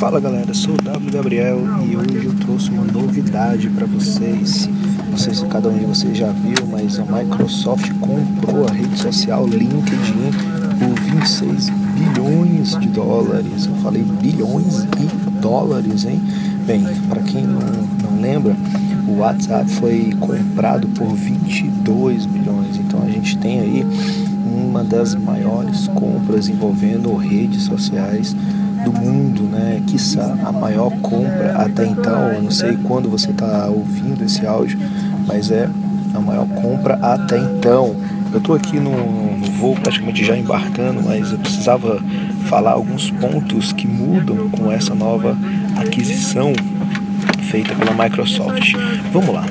Fala galera, sou o W Gabriel e hoje eu trouxe uma novidade para vocês. Não sei se cada um de vocês já viu, mas a Microsoft comprou a rede social LinkedIn por 26 bilhões de dólares. Eu falei bilhões e dólares, hein? Bem, para quem não, não lembra, o WhatsApp foi comprado por 22 bilhões. Então a gente tem aí uma das maiores compras envolvendo redes sociais do mundo, né? Quiçá a maior compra até então. Eu não sei quando você está ouvindo esse áudio, mas é a maior compra até então. Eu estou aqui no, no, voo praticamente já embarcando, mas eu precisava falar alguns pontos que mudam com essa nova aquisição feita pela Microsoft. Vamos lá.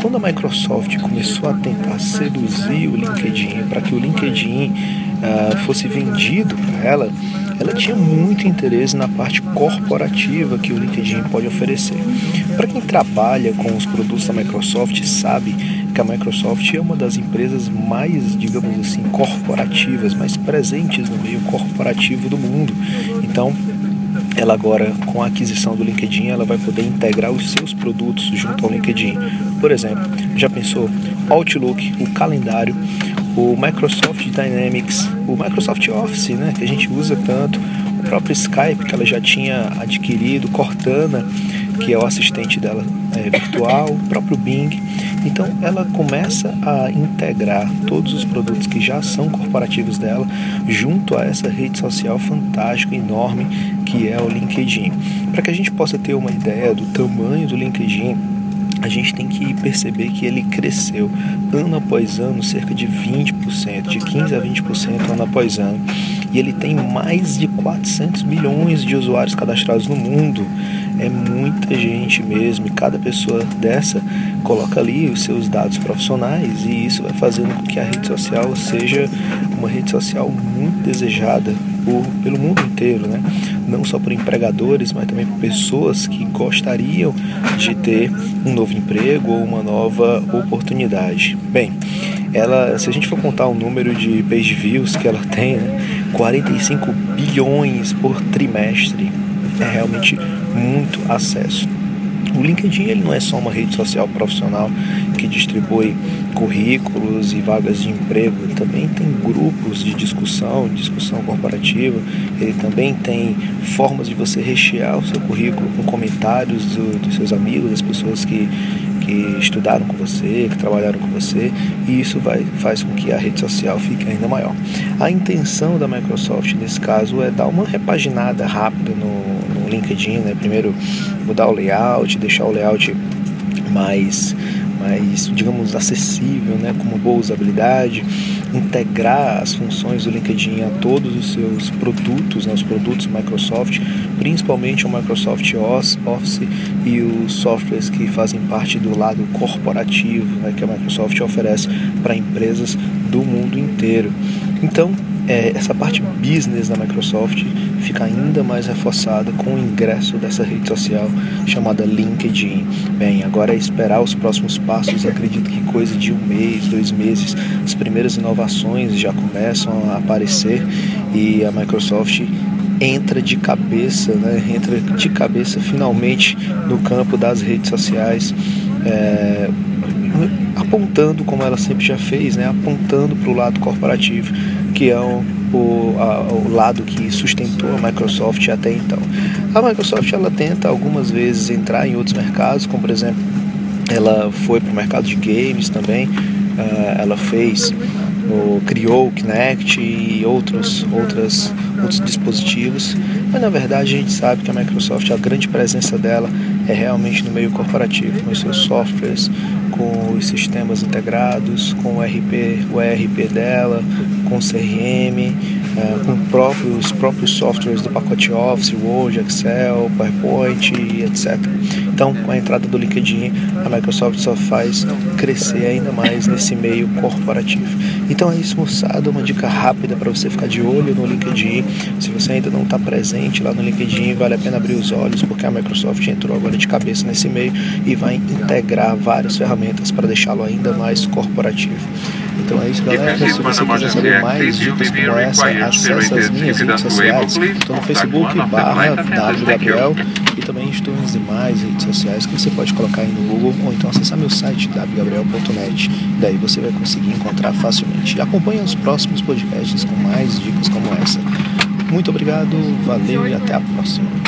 Quando a Microsoft começou a tentar seduzir o LinkedIn para que o LinkedIn uh, fosse vendido para ela, ela tinha muito interesse na parte corporativa que o LinkedIn pode oferecer. Para quem trabalha com os produtos da Microsoft, sabe que a Microsoft é uma das empresas mais, digamos assim, corporativas, mais presentes no meio corporativo do mundo. Então, ela agora com a aquisição do LinkedIn ela vai poder integrar os seus produtos junto ao LinkedIn. Por exemplo, já pensou Outlook, o calendário, o Microsoft Dynamics, o Microsoft Office, né, que a gente usa tanto, o próprio Skype que ela já tinha adquirido, Cortana, que é o assistente dela é, virtual, o próprio Bing. Então ela começa a integrar todos os produtos que já são corporativos dela junto a essa rede social fantástica, enorme que é o LinkedIn. Para que a gente possa ter uma ideia do tamanho do LinkedIn, a gente tem que perceber que ele cresceu ano após ano cerca de 20%, de 15 a 20% ano após ano. E ele tem mais de 400 milhões de usuários cadastrados no mundo. É muita gente mesmo, e cada pessoa dessa coloca ali os seus dados profissionais e isso vai fazendo com que a rede social seja uma rede social muito desejada por, pelo mundo inteiro, né? não só por empregadores, mas também por pessoas que gostariam de ter um novo emprego ou uma nova oportunidade. Bem, ela, se a gente for contar o número de page views que ela tem, né, 45 bilhões por trimestre, é realmente muito acesso. O LinkedIn ele não é só uma rede social profissional que distribui currículos e vagas de emprego, ele também tem grupos de discussão, discussão corporativa, ele também tem formas de você rechear o seu currículo com comentários do, dos seus amigos, das pessoas que, que estudaram com você, que trabalharam com você, e isso vai, faz com que a rede social fique ainda maior. A intenção da Microsoft nesse caso é dar uma repaginada rápida no, no LinkedIn, né? primeiro mudar o layout, deixar o layout mais mais, digamos, acessível, né, com uma boa usabilidade, integrar as funções do LinkedIn a todos os seus produtos, né, os produtos Microsoft, principalmente o Microsoft Office e os softwares que fazem parte do lado corporativo, né, que a Microsoft oferece para empresas do mundo inteiro. Então, é, essa parte business da Microsoft fica ainda mais reforçada com o ingresso dessa rede social chamada LinkedIn. Bem, agora é esperar os próximos passos. Acredito que coisa de um mês, dois meses, as primeiras inovações já começam a aparecer e a Microsoft entra de cabeça, né? entra de cabeça finalmente no campo das redes sociais. É, apontando como ela sempre já fez, né, apontando para o lado corporativo, que é o, o, a, o, lado que sustentou a Microsoft até então. A Microsoft ela tenta algumas vezes entrar em outros mercados, como por exemplo, ela foi para o mercado de games também, uh, ela fez criou o Kinect e outros, outras, outros dispositivos, mas na verdade a gente sabe que a Microsoft, a grande presença dela é realmente no meio corporativo, com os seus softwares, com os sistemas integrados, com o RP, o ERP dela, com o CRM, é, com próprios, os próprios softwares do pacote Office, Word, Excel, PowerPoint, etc. Então, com a entrada do LinkedIn, a Microsoft só faz crescer ainda mais nesse meio corporativo. Então é isso, moçada, uma dica rápida para você ficar de olho no LinkedIn. Se você ainda não está presente lá no LinkedIn, vale a pena abrir os olhos, porque a Microsoft entrou agora de cabeça nesse meio e vai integrar várias ferramentas para deixá-lo ainda mais corporativo. Então é isso, galera. Se você quiser saber mais dicas como essa, acesse as minhas redes sociais. Estou no Facebook, barra wgabriel, e também estou nas demais redes sociais que você pode colocar aí no Google ou então acessar meu site wgabriel.net. Daí você vai conseguir encontrar facilmente. E acompanhe os próximos podcasts com mais dicas como essa. Muito obrigado, valeu e até a próxima.